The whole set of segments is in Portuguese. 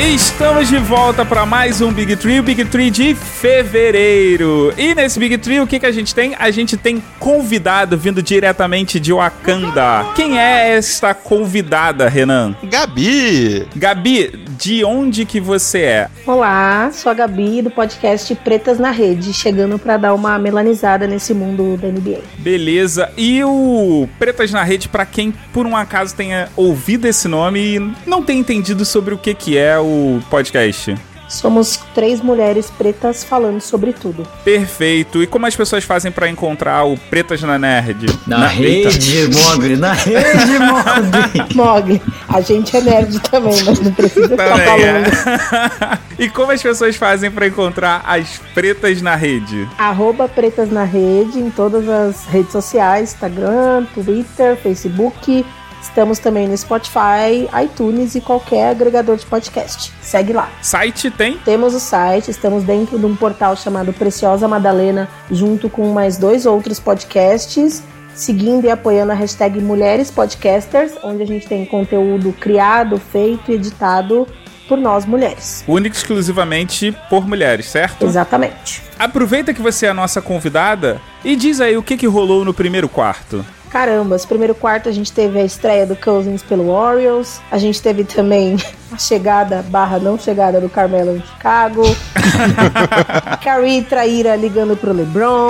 Estamos de volta para mais um Big Tree, o Big Tree de fevereiro. E nesse Big Tree, o que, que a gente tem? A gente tem convidado vindo diretamente de Wakanda. Quem é esta convidada, Renan? Gabi! Gabi, de onde que você é? Olá, sou a Gabi do podcast Pretas na Rede, chegando para dar uma melanizada nesse mundo da NBA. Beleza. E o Pretas na Rede, para quem por um acaso tenha ouvido esse nome e não tem entendido sobre o que que é o podcast? Somos três mulheres pretas falando sobre tudo. Perfeito. E como as pessoas fazem para encontrar o Pretas na Nerd? Na, na rede, Mogli. Na rede, Mogli. Mogli. A gente é nerd também, mas não precisa ficar falando. É. e como as pessoas fazem para encontrar as Pretas na Rede? Arroba Pretas na Rede em todas as redes sociais. Instagram, Twitter, Facebook Estamos também no Spotify, iTunes e qualquer agregador de podcast. Segue lá. Site tem? Temos o site, estamos dentro de um portal chamado Preciosa Madalena, junto com mais dois outros podcasts seguindo e apoiando a hashtag Mulheres Podcasters, onde a gente tem conteúdo criado, feito e editado por nós mulheres. Único exclusivamente por mulheres, certo? Exatamente. Aproveita que você é a nossa convidada e diz aí o que, que rolou no primeiro quarto. Caramba, esse primeiro quarto a gente teve a estreia do Cousins pelo Orioles, a gente teve também a chegada barra não chegada do Carmelo em Chicago, Carrie Traíra ligando pro LeBron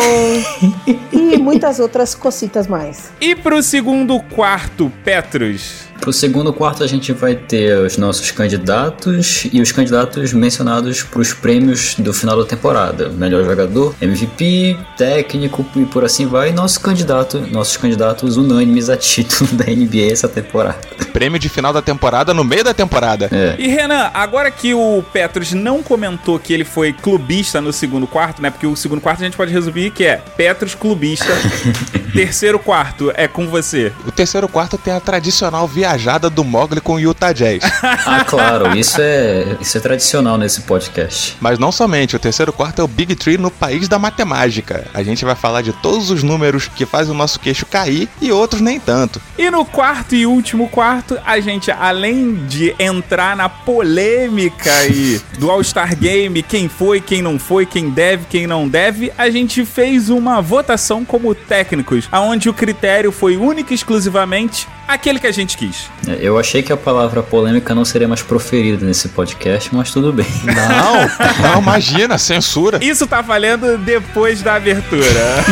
e muitas outras cocitas mais. E pro segundo quarto, Petrus? Pro segundo quarto a gente vai ter os nossos candidatos e os candidatos mencionados para os prêmios do final da temporada. Melhor jogador, MVP, técnico e por assim vai. E nosso candidato, nossos candidatos unânimes a título da NBA essa temporada. Prêmio de final da temporada no meio da temporada. É. E Renan, agora que o Petros não comentou que ele foi clubista no segundo quarto, né? Porque o segundo quarto a gente pode resumir que é Petros clubista. terceiro quarto é com você. O terceiro quarto tem a tradicional via viajada do Mogli com o Utah Jazz. ah, claro, isso é, isso é tradicional nesse podcast. Mas não somente, o terceiro quarto é o Big Tree no país da matemática. A gente vai falar de todos os números que fazem o nosso queixo cair e outros nem tanto. E no quarto e último quarto, a gente, além de entrar na polêmica e do All-Star Game, quem foi, quem não foi, quem deve, quem não deve, a gente fez uma votação como técnicos, aonde o critério foi único e exclusivamente aquele que a gente quis. Eu achei que a palavra polêmica não seria mais proferida nesse podcast, mas tudo bem. Não, não, imagina, censura. Isso tá valendo depois da abertura.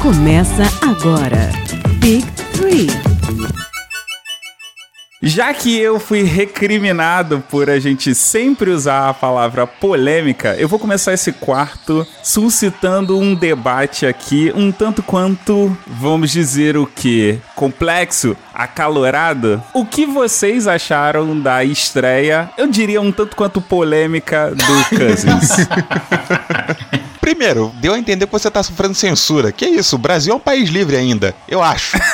Começa agora. Big Three. Já que eu fui recriminado por a gente sempre usar a palavra polêmica, eu vou começar esse quarto suscitando um debate aqui, um tanto quanto, vamos dizer o que? Complexo, acalorado. O que vocês acharam da estreia, eu diria um tanto quanto polêmica do Cousins? Primeiro, deu a entender que você tá sofrendo censura. Que isso? O Brasil é um país livre ainda, eu acho.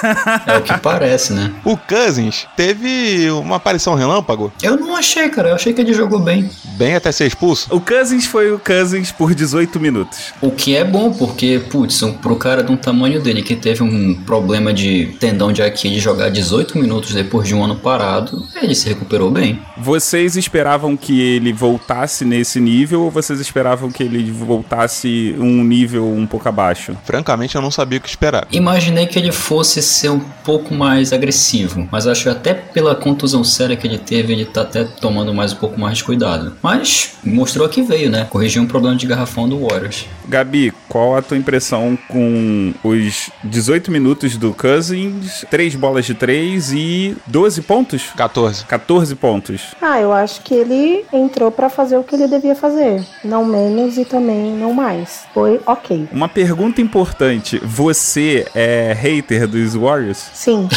É o que parece, né? O Cousins teve uma aparição relâmpago? Eu não achei, cara. Eu achei que ele jogou bem. Bem até ser expulso? O Cousins foi o Cousins por 18 minutos. O que é bom, porque, putz, pro cara de um tamanho dele que teve um problema de tendão de aqui de jogar 18 minutos depois de um ano parado, ele se recuperou bem. Vocês esperavam que ele voltasse nesse nível ou vocês esperavam que ele voltasse fosse um nível um pouco abaixo? Francamente, eu não sabia o que esperar. Imaginei que ele fosse ser um pouco mais agressivo, mas acho que até pela contusão séria que ele teve, ele tá até tomando mais um pouco mais de cuidado. Mas mostrou que veio, né? Corrigiu um problema de garrafão do Warriors. Gabi, qual a tua impressão com os 18 minutos do Cousins, 3 bolas de 3 e 12 pontos? 14. 14 pontos. Ah, eu acho que ele entrou para fazer o que ele devia fazer. Não menos e também não mais mais. Foi ok. Uma pergunta importante: você é hater dos Warriors? Sim.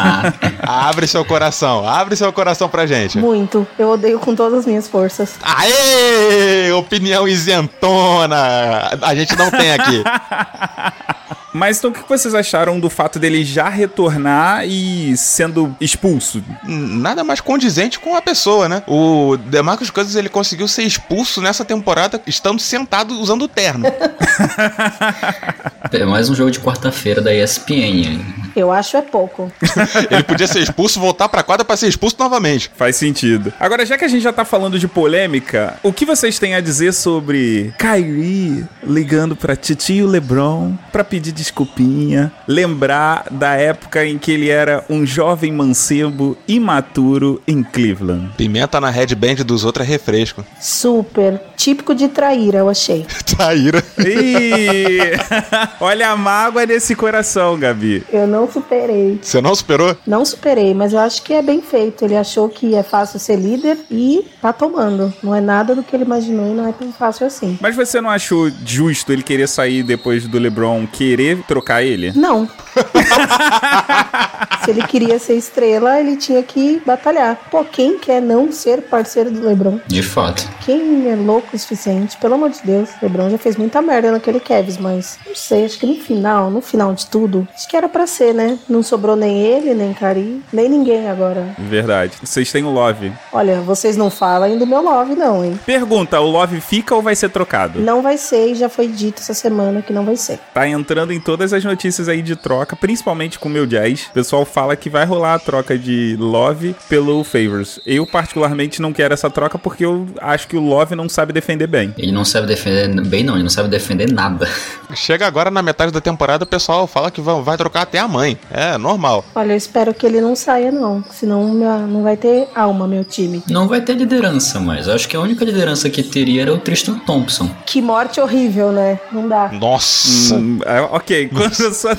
abre seu coração, abre seu coração pra gente. Muito. Eu odeio com todas as minhas forças. Aê! Opinião isentona! A gente não tem aqui. Mas então o que vocês acharam do fato dele já retornar e sendo expulso? Nada mais condizente com a pessoa, né? O DeMarcus Cousins ele conseguiu ser expulso nessa temporada estando sentado usando o terno. É mais um jogo de quarta-feira da ESPN. Eu acho é pouco. ele podia ser expulso, voltar pra quadra pra ser expulso novamente. Faz sentido. Agora, já que a gente já tá falando de polêmica, o que vocês têm a dizer sobre Kyrie ligando pra titio LeBron pra pedir desculpinha, lembrar da época em que ele era um jovem mancebo imaturo em Cleveland? Pimenta na headband dos outros é refresco. Super. Típico de traíra, eu achei. Traíra. Ih! Olha a mágoa desse coração, Gabi. Eu não superei. Você não superou? Não superei, mas eu acho que é bem feito. Ele achou que é fácil ser líder e tá tomando. Não é nada do que ele imaginou e não é tão fácil assim. Mas você não achou justo ele querer sair depois do LeBron querer trocar ele? Não. Se ele queria ser estrela, ele tinha que batalhar. Pô, quem quer não ser parceiro do LeBron? De fato. Quem é louco o suficiente? Pelo amor de Deus, LeBron já fez muita merda naquele Kevs, mas não sei, acho que no final, no final de tudo, acho que era pra ser, né? Não sobrou nem ele, nem Cari, nem ninguém agora. Verdade. Vocês têm o Love. Olha, vocês não falam do meu Love, não, hein? Pergunta: o Love fica ou vai ser trocado? Não vai ser e já foi dito essa semana que não vai ser. Tá entrando em todas as notícias aí de troca, principalmente com o meu Jazz. O pessoal fala que vai rolar a troca de Love pelo Favors. Eu, particularmente, não quero essa troca porque eu acho que o Love não sabe defender bem. Ele não sabe defender bem, não. Ele não sabe defender nada. Chega agora na metade da temporada, o pessoal fala que vai, vai trocar até a mãe. É normal. Olha, eu espero que ele não saia, não. Senão não vai ter alma, meu time. Não vai ter liderança, mas eu acho que a única liderança que teria era o Tristan Thompson. Que morte horrível, né? Não dá. Nossa, Hum, é, ok, quando eu só...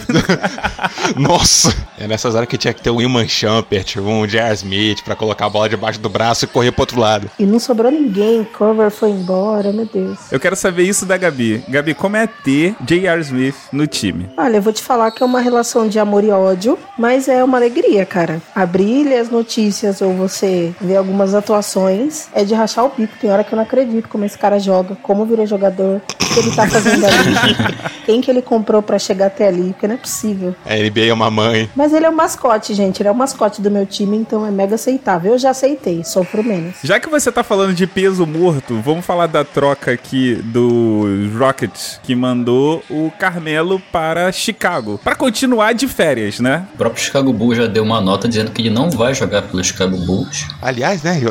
nossa. É nessas horas que tinha que ter um Iman Shumpert, um J.R. Smith pra colocar a bola debaixo do braço e correr pro outro lado. E não sobrou ninguém. Cover foi embora, meu Deus. Eu quero saber isso da Gabi. Gabi, como é ter J.R. Smith no time? Olha, eu vou te falar que é uma relação de amor e ódio, mas é uma alegria, cara. Abrir as notícias ou você ver algumas atuações é de rachar o bico. Tem hora que eu não acredito como esse cara joga, como virou jogador, o que ele tá fazendo ali, quem que ele comprou pra chegar até ali, porque não é possível. A NBA é uma mãe. Mas ele é o mascote, gente. Ele é o mascote do meu time, então é mega aceitável. Eu já aceitei, sofro menos. Já que você tá falando de peso morto, vamos falar da troca aqui do Rockets, que mandou o Carmelo para Chicago. Pra continuar de férias, né? O próprio Chicago Bulls já deu uma nota dizendo que ele não vai jogar pelo Chicago Bulls. Aliás, né,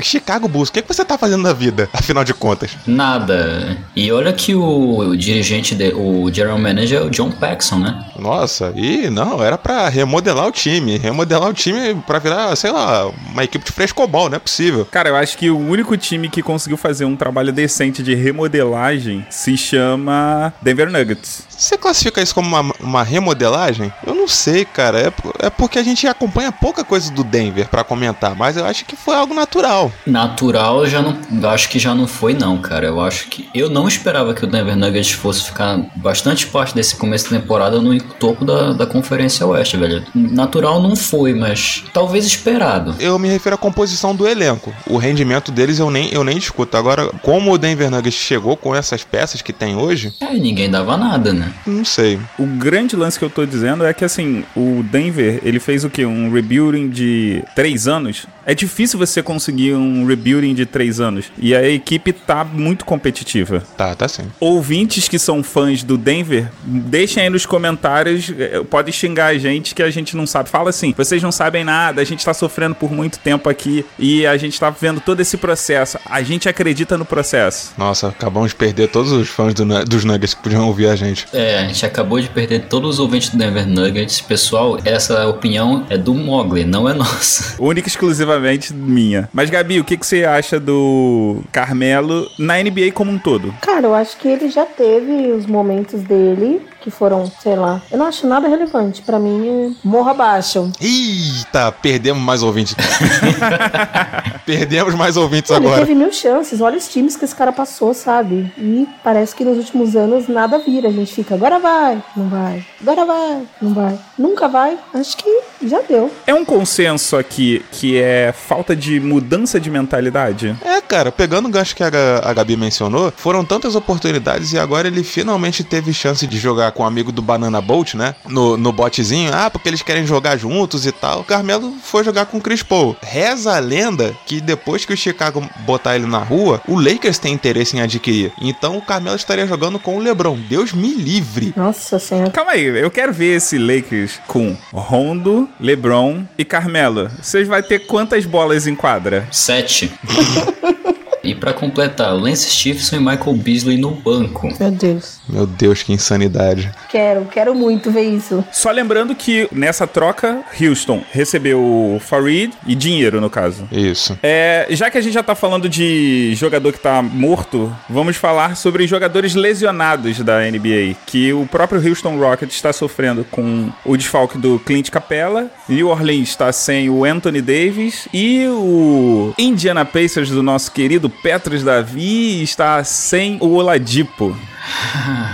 Chicago Bulls, o que, que você tá fazendo na vida, afinal de contas? Nada. E olha que o, o dirigente, de, o general manager é o John Paxson, né? Nossa, e não, era pra remodelar o time. Remodelar o time pra virar, sei lá, uma equipe de frescobol, não é possível. Cara, eu acho que o único time que conseguiu fazer um trabalho decente de remodelagem se chama Denver Nuggets. Você classifica isso como uma, uma remodelagem? Eu não sei, cara. É, é porque a gente acompanha pouca coisa do Denver pra comentar, mas eu acho que foi algo natural. Natural já não. eu Acho que já não foi, não, cara. Eu acho que. Eu não esperava que o Denver Nuggets fosse ficar bastante parte desse começo de temporada no topo da, da Conferência Oeste, velho. Natural não foi, mas talvez esperado. Eu me refiro à composição do elenco. O rendimento deles eu nem, eu nem discuto. Agora, como o Denver Nuggets chegou com essas peças que tem hoje, É, ninguém dava nada, né? não sei. O grande lance que eu tô dizendo é que, assim, o Denver, ele fez o quê? Um rebuilding de três anos? É difícil você conseguir um rebuilding de três anos. E a equipe tá muito competitiva. Tá, tá sim. Ouvintes que são fãs do Denver, deixem aí nos comentários, eh, pode xingar a gente que a gente não sabe. Fala assim, vocês não sabem nada, a gente tá sofrendo por muito tempo aqui e a gente tá vendo todo esse processo. A gente acredita no processo. Nossa, acabamos de perder todos os fãs do dos Nuggets que podiam ouvir a gente. É, a gente acabou de perder todos os ouvintes do Denver Nuggets. Pessoal, essa opinião é do Mogli, não é nossa. Única e exclusivamente minha. Mas, Gabi, o que, que você acha do Carmelo na NBA como um todo? Cara, eu acho que ele já teve os momentos dele que foram, sei lá. Eu não acho nada relevante. Pra mim, é morra abaixo. Eita, perdemos mais ouvintes. perdemos mais ouvintes Ele agora. teve mil chances. Olha os times que esse cara passou, sabe? E parece que nos últimos anos nada vira. A gente fica, agora vai, não vai. Agora vai, não vai. Nunca vai. Acho que já deu. É um consenso aqui que é falta de mudança de mentalidade? É, cara, pegando o gancho que a, Ga- a Gabi mencionou, foram tantas oportunidades e agora ele finalmente teve chance de jogar com o amigo do Banana Bolt, né? No, no botezinho. Ah, porque eles querem jogar juntos e tal. O Carmelo foi jogar com o Chris Paul. Reza a lenda que depois que o Chicago botar ele na rua, o Lakers tem interesse em adquirir. Então o Carmelo estaria jogando com o LeBron. Deus me livre. Nossa senhora. Calma aí, eu quero ver esse Lakers com Rondo, LeBron e Carmelo. Vocês vai ter quantas bolas em quadra? Sete. e pra completar, Lance Stephenson e Michael Beasley no banco. Meu Deus. Meu Deus, que insanidade. Quero, quero muito ver isso. Só lembrando que nessa troca, Houston recebeu Farid e dinheiro, no caso. Isso. É, já que a gente já tá falando de jogador que tá morto, vamos falar sobre jogadores lesionados da NBA, que o próprio Houston Rockets está sofrendo com o desfalque do Clint Capella, New Orleans está sem o Anthony Davis e o Indiana Pacers do nosso querido Petros Davi está sem o Oladipo.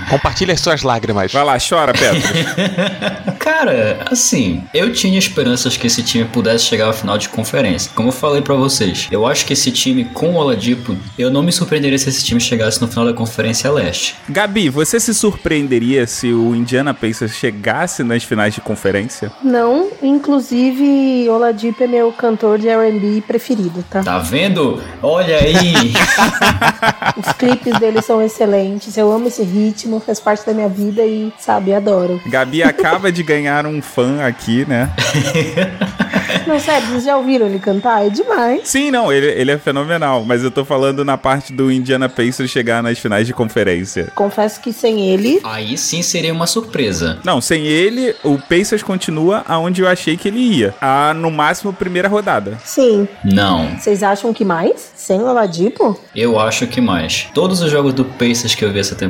Compartilhe as suas lágrimas. Vai lá, chora, Petros. Cara, assim, eu tinha esperanças que esse time pudesse chegar ao final de conferência. Como eu falei pra vocês, eu acho que esse time com o Oladipo, eu não me surpreenderia se esse time chegasse no final da Conferência Leste. Gabi, você se surpreenderia se o Indiana Pacers chegasse nas finais de conferência? Não, inclusive Oladipo é meu cantor de R&B preferido, tá? Tá vendo? Olha aí! Os clipes dele são excelentes. Eu amo esse ritmo, faz parte da minha vida e, sabe, adoro. Gabi acaba de ganhar um fã aqui, né? Não, sério, vocês já ouviram ele cantar? É demais. Sim, não, ele, ele é fenomenal, mas eu tô falando na parte do Indiana Pacers chegar nas finais de conferência. Confesso que sem ele, aí sim seria uma surpresa. Não, sem ele, o Pacers continua aonde eu achei que ele ia. A, no máximo, primeira rodada. sim. Não, Vocês acham que mais? Sem o Oladipo? eu acho que mais. Todos os jogos do Pacers que eu vi essa temporada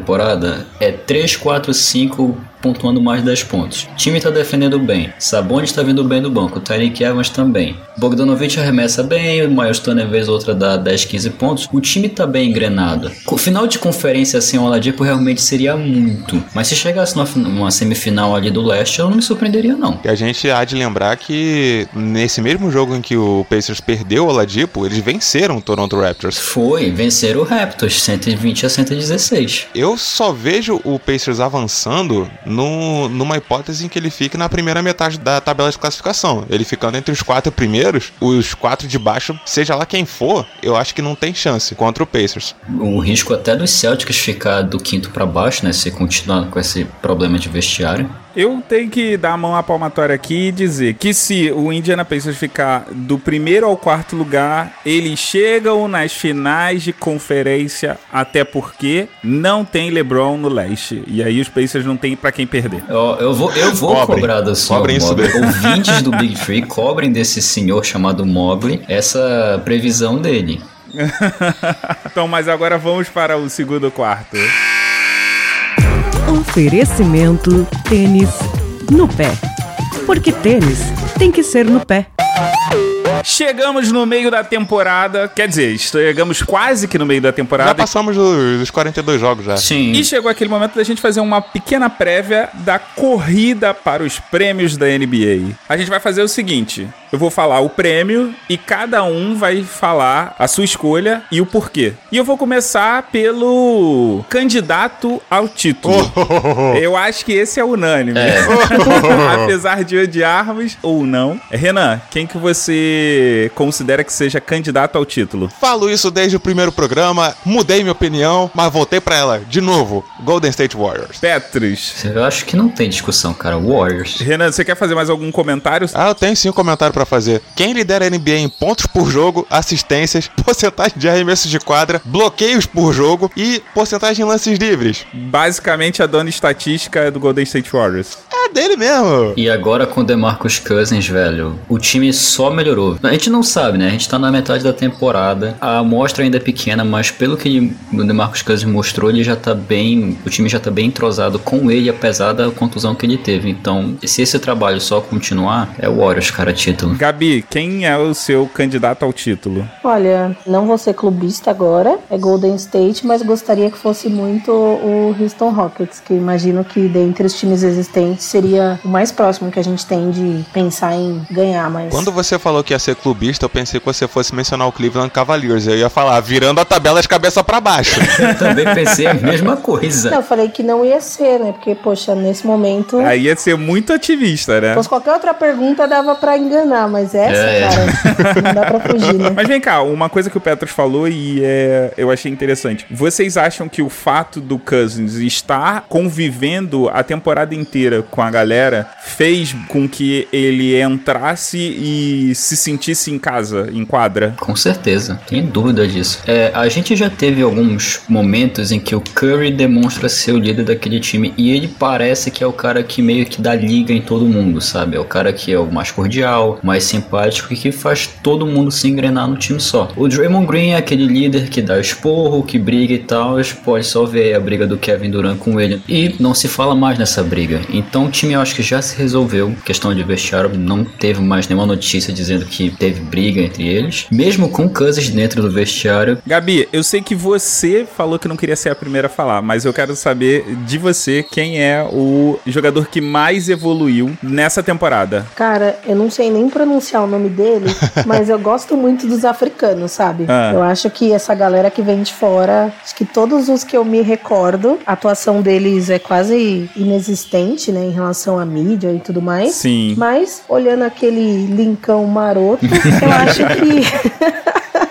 é 3, 4, 5 pontuando mais de 10 pontos. O time tá defendendo bem. Sabonis tá vindo bem do banco. Tyreek Evans também. Bogdanovich arremessa bem. O Miles Turner vez ou outra dá 10, 15 pontos. O time tá bem engrenado. O final de conferência sem o Oladipo realmente seria muito. Mas se chegasse numa, fin- numa semifinal ali do leste, eu não me surpreenderia não. E a gente há de lembrar que nesse mesmo jogo em que o Pacers perdeu o Oladipo, eles venceram o Toronto Raptors. Foi, vencer o Raptors 120 a 116. Eu só vejo o Pacers avançando no- numa hipótese em que ele fique na primeira metade da tabela de classificação. Ele ficando entre os quatro primeiros, os quatro de baixo, seja lá quem for, eu acho que não tem chance contra o Pacers. O risco até dos Celtics ficar do quinto pra baixo, né? Se continuar com esse problema de vestiário. Eu tenho que dar a mão à palmatória aqui e dizer que se o Indiana Pacers ficar do primeiro ao quarto lugar, eles chegam nas finais de conferência, até porque não tem LeBron no leste. E aí os Pacers não tem pra quem perder. Eu, eu vou, eu vou Cobrem. cobrar do senhor Cobrem isso Mobley. Ouvintes do Big Free, cobrem desse senhor chamado Mobley essa previsão dele. então, mas agora vamos para o segundo quarto. Oferecimento tênis no pé. Porque tênis tem que ser no pé. Chegamos no meio da temporada, quer dizer, chegamos quase que no meio da Já temporada. passamos dos, dos 42 jogos já. Sim. E chegou aquele momento da gente fazer uma pequena prévia da corrida para os prêmios da NBA. A gente vai fazer o seguinte: eu vou falar o prêmio e cada um vai falar a sua escolha e o porquê. E eu vou começar pelo candidato ao título. Eu acho que esse é unânime. Apesar de odiarmos ou não. Renan, quem que você considera que seja candidato ao título? Falo isso desde o primeiro programa, mudei minha opinião, mas voltei pra ela de novo. Golden State Warriors. Petros. Eu acho que não tem discussão, cara. Warriors. Renan, você quer fazer mais algum comentário? Ah, eu tenho sim um comentário pra fazer. Quem lidera a NBA em pontos por jogo, assistências, porcentagem de arremessos de quadra, bloqueios por jogo e porcentagem em lances livres? Basicamente, a dona estatística é do Golden State Warriors. Dele mesmo. E agora com o DeMarcus Cousins, velho, o time só melhorou. A gente não sabe, né? A gente tá na metade da temporada. A amostra ainda é pequena, mas pelo que o DeMarcus Cousins mostrou, ele já tá bem, o time já tá bem entrosado com ele, apesar da contusão que ele teve. Então, se esse trabalho só continuar, é o Warriors, cara, título. Gabi, quem é o seu candidato ao título? Olha, não vou ser clubista agora, é Golden State, mas gostaria que fosse muito o Houston Rockets, que imagino que dentre os times existentes seria o mais próximo que a gente tem de pensar em ganhar, mas. Quando você falou que ia ser clubista, eu pensei que você fosse mencionar o Cleveland Cavaliers. Eu ia falar, virando a tabela de cabeça pra baixo. Eu também pensei a mesma coisa. Não, eu falei que não ia ser, né? Porque, poxa, nesse momento. Aí ia ser muito ativista, né? Se fosse qualquer outra pergunta dava pra enganar, mas essa, É. cara, não dá pra fugir, né? Mas vem cá, uma coisa que o Petros falou e é, eu achei interessante. Vocês acham que o fato do Cousins estar convivendo a temporada inteira com a galera fez com que ele entrasse e se sentisse em casa, em quadra? Com certeza, tem dúvida disso. É, a gente já teve alguns momentos em que o Curry demonstra ser o líder daquele time e ele parece que é o cara que meio que dá liga em todo mundo, sabe? É o cara que é o mais cordial, mais simpático e que faz todo mundo se engrenar no time só. O Draymond Green é aquele líder que dá esporro, que briga e tal, pode só ver a briga do Kevin Durant com ele e não se fala mais nessa briga. Então time eu acho que já se resolveu, questão de vestiário, não teve mais nenhuma notícia dizendo que teve briga entre eles, mesmo com Cousins dentro do vestiário. Gabi, eu sei que você falou que não queria ser a primeira a falar, mas eu quero saber de você quem é o jogador que mais evoluiu nessa temporada. Cara, eu não sei nem pronunciar o nome dele, mas eu gosto muito dos africanos, sabe? Ah. Eu acho que essa galera que vem de fora, acho que todos os que eu me recordo, a atuação deles é quase inexistente, né, em relação à mídia e tudo mais. Sim. Mas, olhando aquele linkão maroto, eu acho que.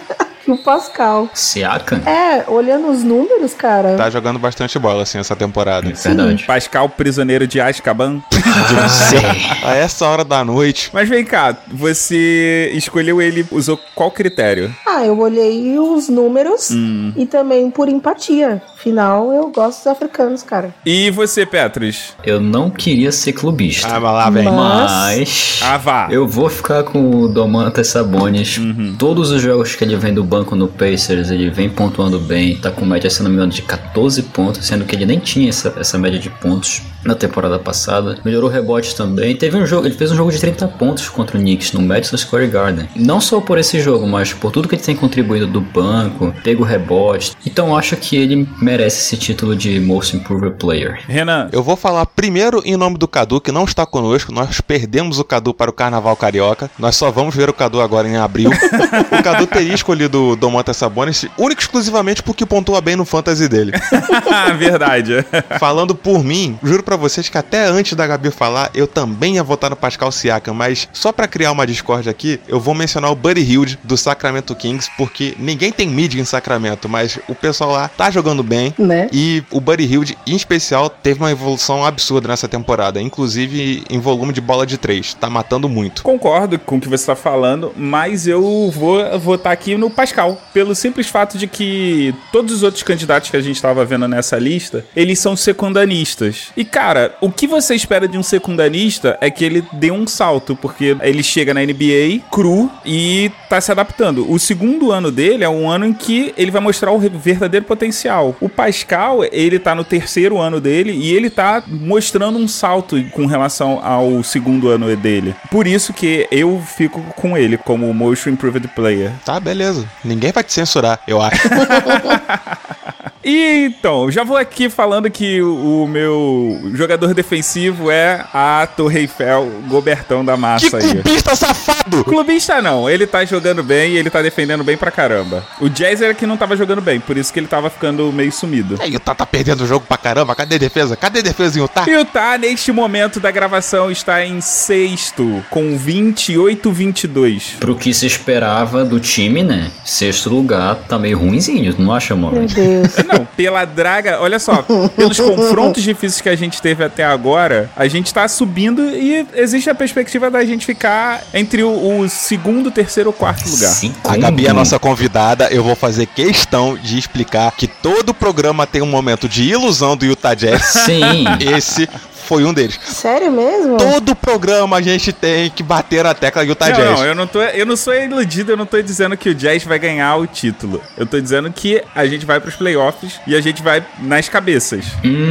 o Pascal. Siakam? É, olhando os números, cara. Tá jogando bastante bola, assim, essa temporada. É verdade. Pascal, prisioneiro de Azkaban. A essa hora da noite. Mas vem cá, você escolheu ele, usou qual critério? Ah, eu olhei os números e também por empatia. Afinal, eu gosto dos africanos, cara. E você, Petros? Eu não queria ser clubista. Ah, mas lá vem. Mas- Mas Ah, vá. eu vou ficar com o Domantas Sabonis. Uhum. Todos os jogos que ele vem do banco no Pacers, ele vem pontuando bem. Tá com média, se não me engano, de 14 pontos, sendo que ele nem tinha essa, essa média de pontos na temporada passada. Melhorou rebotes também. Teve um jogo, ele fez um jogo de 30 pontos contra o Knicks no Madison Square Garden. Não só por esse jogo, mas por tudo que ele tem contribuído do banco, pego rebote. Então eu acho que ele merece esse título de Most Improved Player. Renan, Eu vou falar primeiro em nome do Cadu, que não está conosco. Nós perdemos o Cadu para o Carnaval Carioca. Nós só vamos ver o Cadu agora em abril. o Cadu teria escolhido o Domantas Sabonis único e exclusivamente porque pontua bem no fantasy dele. verdade. Falando por mim, juro pra vocês que até antes da Gabi falar, eu também ia votar no Pascal Siakam, mas só pra criar uma discórdia aqui, eu vou mencionar o Buddy Hield do Sacramento Kings, porque ninguém tem mid em Sacramento, mas o pessoal lá tá jogando bem. Né? E o Buddy Hield, em especial, teve uma evolução absurda nessa temporada, inclusive em volume de bola de três. Tá matando muito. Concordo com o que você está falando, mas eu vou votar aqui no Pascal, pelo simples fato de que todos os outros candidatos que a gente estava vendo nessa lista, eles são secundanistas. E cara, o que você espera de um secundanista é que ele dê um salto, porque ele chega na NBA cru e tá se adaptando. O segundo ano dele é um ano em que ele vai mostrar o verdadeiro potencial. O Pascal, ele tá no terceiro ano dele e ele tá mostrando um salto com relação ao segundo ano dele. Por isso que eu fico com ele como Motion Improved Player. Tá, beleza. Ninguém vai te censurar, eu acho. E então, já vou aqui falando que o o meu jogador defensivo é a Torre Eiffel, Gobertão da que massa aí. clubista safado! Clubista não, ele tá jogando bem e ele tá defendendo bem pra caramba. O Jazz era que não tava jogando bem, por isso que ele tava ficando meio sumido. E aí, o Tá tá perdendo o jogo pra caramba. Cadê a defesa? Cadê a defesa em Utah? E o Tá, neste momento da gravação, está em sexto, com 28-22. Pro que se esperava do time, né? Sexto lugar tá meio ruimzinho, não acha, Meu mano? Deus. Não, pela draga, olha só, pelos confrontos difíceis que a gente teve até agora, a gente tá subindo e existe a perspectiva da gente ficar entre o, o segundo, terceiro ou quarto lugar. Cinco A Gabi é a nossa convidada. Eu vou fazer questão de explicar que todo programa tem um momento de ilusão do Utah Jazz. Sim. Esse foi um deles. Sério mesmo? Todo programa a gente tem que bater na tecla Utah Não, Jazz. não, eu não, tô, eu não sou iludido, eu não tô dizendo que o Jazz vai ganhar o título. Eu tô dizendo que a gente vai pros playoffs e a gente vai nas cabeças.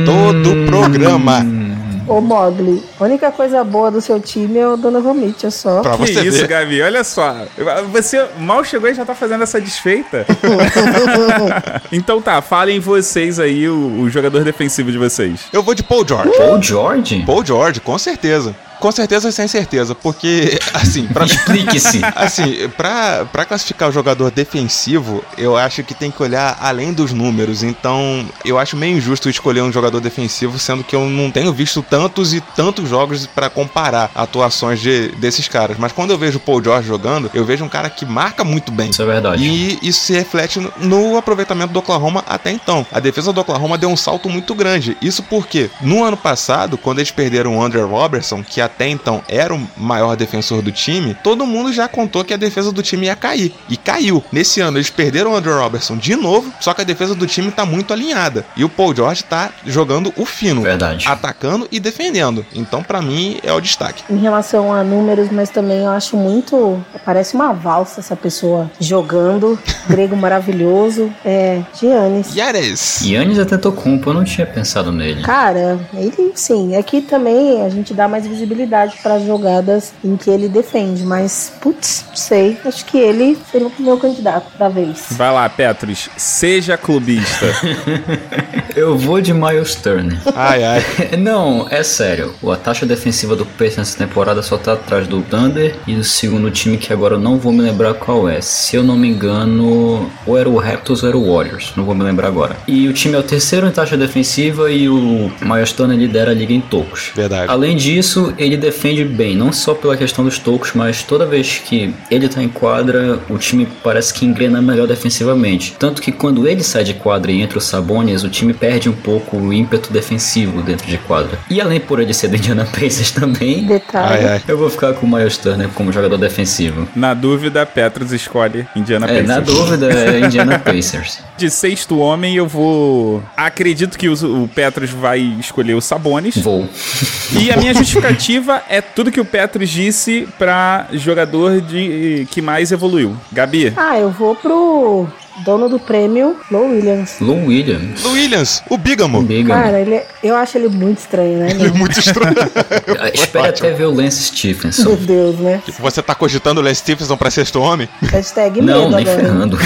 Todo programa. Ô Mogli, a única coisa boa do seu time é o Donovan Mitchell só. Pra Que você isso, ver. Gabi? Olha só. Você mal chegou e já tá fazendo essa desfeita. então tá, falem vocês aí o, o jogador defensivo de vocês. Eu vou de Paul George. Paul George? Paul George, com certeza. Com certeza e sem certeza, porque, assim, pra, Explique-se. assim, pra, pra classificar o jogador defensivo, eu acho que tem que olhar além dos números. Então, eu acho meio injusto escolher um jogador defensivo, sendo que eu não tenho visto tantos e tantos jogos pra comparar atuações de, desses caras. Mas quando eu vejo o Paul George jogando, eu vejo um cara que marca muito bem. Isso é verdade. E isso se reflete no, no aproveitamento do Oklahoma até então. A defesa do Oklahoma deu um salto muito grande. Isso porque, no ano passado, quando eles perderam o Andrew Robertson, que até então era o maior defensor do time, todo mundo já contou que a defesa do time ia cair. E caiu. Nesse ano, eles perderam o Andrew Robertson de novo, só que a defesa do time tá muito alinhada. E o Paul George tá jogando o fino. Verdade. Atacando e defendendo. Então, pra mim, é o destaque. Em relação a números, mas também eu acho muito. Parece uma valsa essa pessoa jogando. Grego maravilhoso. É, Giannis. Yares! Yannis Antetokounmpo, eu não tinha pensado nele. Cara, ele sim. Aqui também a gente dá mais visibilidade para as jogadas em que ele defende, mas putz, não sei. Acho que ele seria o meu candidato da vez. Vai lá, Petros, seja clubista. Eu vou de Miles Turner. Ai, ai. Não, é sério. A taxa defensiva do Pacers nessa temporada só tá atrás do Thunder e do segundo time que agora eu não vou me lembrar qual é. Se eu não me engano, ou era o Raptors ou era o Warriors. Não vou me lembrar agora. E o time é o terceiro em taxa defensiva e o Miles Turner lidera a liga em tocos. Verdade. Além disso, ele defende bem, não só pela questão dos tocos, mas toda vez que ele tá em quadra, o time parece que engrena melhor defensivamente. Tanto que quando ele sai de quadra e entra o Sabonis, o time perde um pouco o ímpeto defensivo dentro de quadra. E além por ele ser do Indiana Pacers também, Detalhe. Ai, ai. eu vou ficar com o Miles Turner como jogador defensivo. Na dúvida, Petros escolhe Indiana É, Pacers. na dúvida é Indiana Pacers. De sexto homem, eu vou. Acredito que o, o Petros vai escolher o Sabonis. Vou. E a minha justificativa é tudo que o Petros disse pra jogador de que mais evoluiu. Gabi, Ah, eu vou pro dono do prêmio, Low Williams. Lou Williams. Williams, o Bigamo. Biga. Cara, ele é- eu acho ele muito estranho, né? Ele é muito estranho. Espere até ver o Lance Stephenson. Meu Deus, né? Você tá cogitando o Les Stephenson pra sexto homem? Hashtag Não, medo nem agora. ferrando.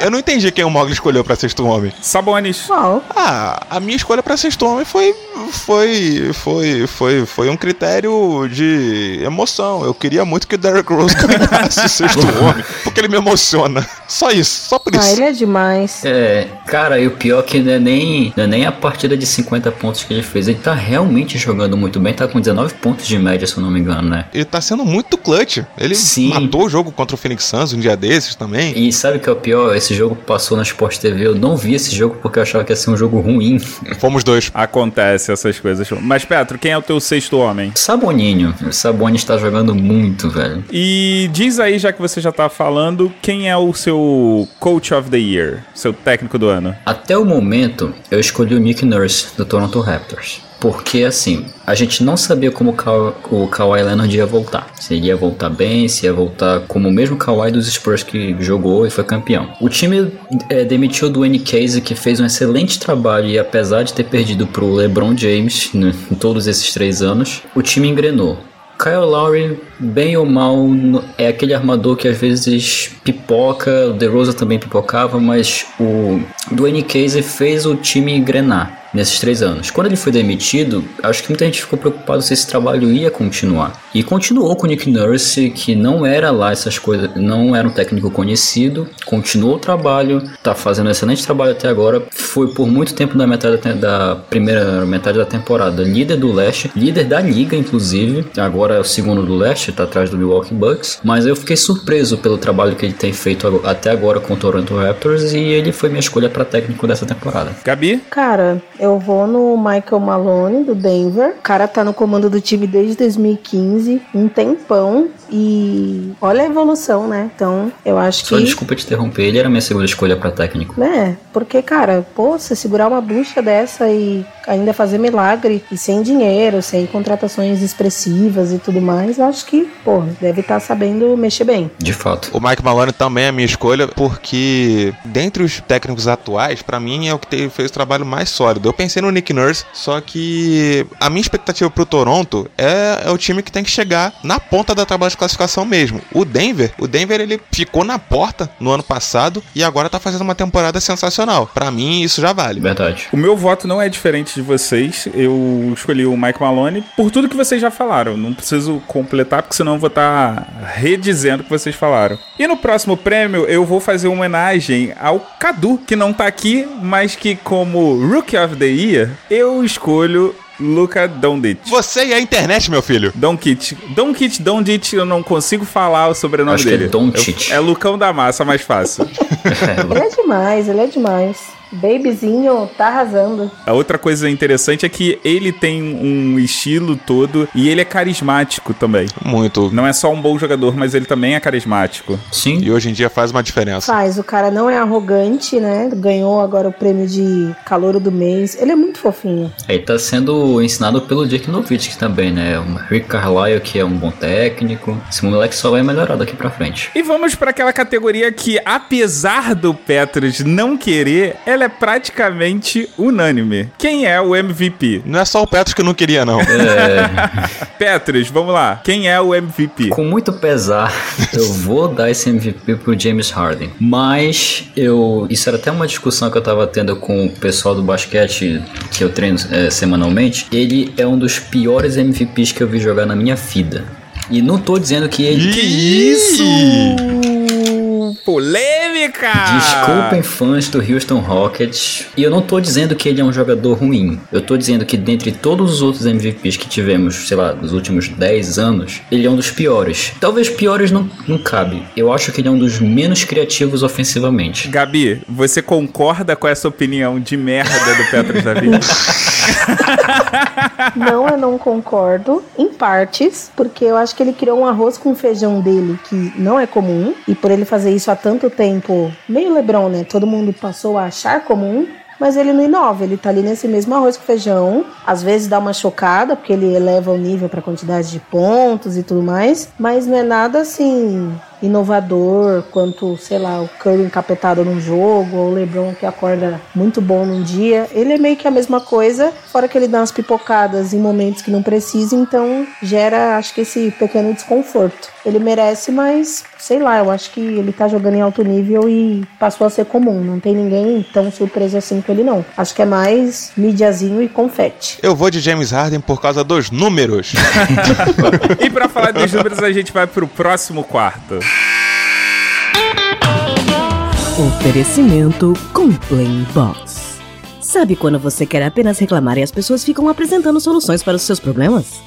Eu não entendi quem o Mogli escolheu pra sexto homem. Sabonis. Qual? Ah, a minha escolha pra sexto homem foi foi foi foi foi um critério de emoção. Eu queria muito que o Derrick Rose ganhasse o sexto homem, porque ele me emociona. Só isso, só por isso. Ah, ele é demais. É, cara, e o pior é que não é, nem, não é nem a partida de 50 pontos que ele fez. Ele tá realmente jogando muito bem, tá com 19 pontos de média, se eu não me engano, né? Ele tá sendo muito clutch. Ele Sim. matou o jogo contra o Phoenix Suns um dia desses também. E sabe o que é o pior? Esse jogo passou na Sport TV. Eu não vi esse jogo porque eu achava que ia ser um jogo ruim. Fomos dois. Acontece essas coisas. Mas, Petro, quem é o teu sexto homem? Saboninho. O Sabonis tá jogando muito, velho. E diz aí, já que você já tá falando, quem é o seu Coach of the Year? Seu técnico do ano? Até o momento, eu escolhi o Nick Nurse, do Toronto Raptors. Porque, assim, a gente não sabia como o Ka- o Kawhi Leonard ia voltar. Se ele ia voltar bem, se ia voltar como o mesmo Kawhi dos Spurs que jogou e foi campeão. O time eh, demitiu o Dwayne Casey, que fez um excelente trabalho e apesar de ter perdido pro LeBron James né, em todos esses três anos, o time engrenou. Kyle Lowry, bem ou mal, é aquele armador que às vezes pipoca, o DeRozan também pipocava, mas o Dwayne Casey fez o time engrenar nesses três anos. Quando ele foi demitido, acho que muita gente ficou preocupado se esse trabalho ia continuar. E continuou com o Nick Nurse, que não era lá essas coisas, não era um técnico conhecido, continuou o trabalho, tá fazendo um excelente trabalho até agora. Foi por muito tempo na metade da, te- da primeira metade da temporada líder do leste, líder da liga, inclusive. Agora é o segundo do leste, tá atrás do Milwaukee Bucks. Mas eu fiquei surpreso pelo trabalho que ele tem feito até agora com o Toronto Raptors e ele foi minha escolha para técnico dessa temporada. Gabi? Cara, eu vou no Michael Malone, do Denver. O cara tá no comando do time desde 2015, um tempão. E olha a evolução, né? Então, eu acho Só que. desculpa te interromper, ele era minha segunda escolha para técnico. Né? Porque, cara, pô, você segurar uma bucha dessa e ainda fazer milagre e sem dinheiro, sem contratações expressivas e tudo mais, eu acho que, pô, deve estar sabendo mexer bem. De fato. O Mike Malone também é a minha escolha, porque dentre os técnicos atuais, pra mim é o que te- fez o trabalho mais sólido. Eu pensei no Nick Nurse, só que a minha expectativa pro Toronto é, é o time que tem que chegar na ponta da tabela de classificação mesmo. O Denver, o Denver ele ficou na porta no ano passado e agora tá fazendo uma temporada sensacional. Para mim isso já vale. Verdade. O meu voto não é diferente de vocês. Eu escolhi o Mike Maloney por tudo que vocês já falaram. Não preciso completar, porque senão eu vou estar tá redizendo o que vocês falaram. E no próximo prêmio, eu vou fazer uma homenagem ao Cadu, que não tá aqui, mas que, como Rookie of the Eu escolho Luca Doncic. Você e a internet, meu filho. Doncic. Doncic, Doncic, eu não consigo falar o sobrenome Acho dele. Que é Doncic. É Lucão da Massa, mais fácil. ele é demais, ele é demais. Babyzinho tá arrasando. A outra coisa interessante é que ele tem um estilo todo e ele é carismático também. Muito. Não é só um bom jogador, mas ele também é carismático. Sim. E hoje em dia faz uma diferença. Faz, o cara não é arrogante, né? Ganhou agora o prêmio de calouro do mês. Ele é muito fofinho. Ele tá sendo ensinado pelo Dirk Nowitzki também, né? O Rick Carlisle, que é um bom técnico. Esse moleque só vai melhorar daqui pra frente. E vamos para aquela categoria que, apesar do Petros não querer, ela é praticamente unânime. Quem é o MVP? Não é só o Petros que não queria, não. É, Petros, vamos lá. Quem é o MVP? com muito pesar, eu vou dar esse MVP pro James Harden. Mas eu. Isso era até uma discussão que eu tava tendo com o pessoal do basquete que eu treino é, semanalmente. Ele é um dos piores MVPs que eu vi jogar na minha vida. E não tô dizendo que ele. Que isso? Polêmica! Desculpem fãs do Houston Rockets. E eu não tô dizendo que ele é um jogador ruim. Eu tô dizendo que dentre todos os outros MVPs que tivemos, sei lá, nos últimos 10 anos, ele é um dos piores. Talvez piores não, não cabe. Eu acho que ele é um dos menos criativos ofensivamente. Gabi, você concorda com essa opinião de merda do Petros Davi? Não, eu não concordo, em partes, porque eu acho que ele criou um arroz com feijão dele que não é comum, e por ele fazer isso há tanto tempo, meio Lebron, né? Todo mundo passou a achar comum. Mas ele não inova, ele tá ali nesse mesmo arroz com feijão. Às vezes dá uma chocada, porque ele eleva o nível para quantidade de pontos e tudo mais. Mas não é nada assim inovador quanto, sei lá, o Curry encapetado num jogo, ou o LeBron que acorda muito bom num dia. Ele é meio que a mesma coisa, fora que ele dá umas pipocadas em momentos que não precisa, então gera, acho que esse pequeno desconforto. Ele merece, mas sei lá, eu acho que ele tá jogando em alto nível e passou a ser comum. Não tem ninguém tão surpreso assim com ele, não. Acho que é mais mídiazinho e confete. Eu vou de James Harden por causa dos números. e pra falar dos números, a gente vai pro próximo quarto. Oferecimento Complain Box. Sabe quando você quer apenas reclamar e as pessoas ficam apresentando soluções para os seus problemas?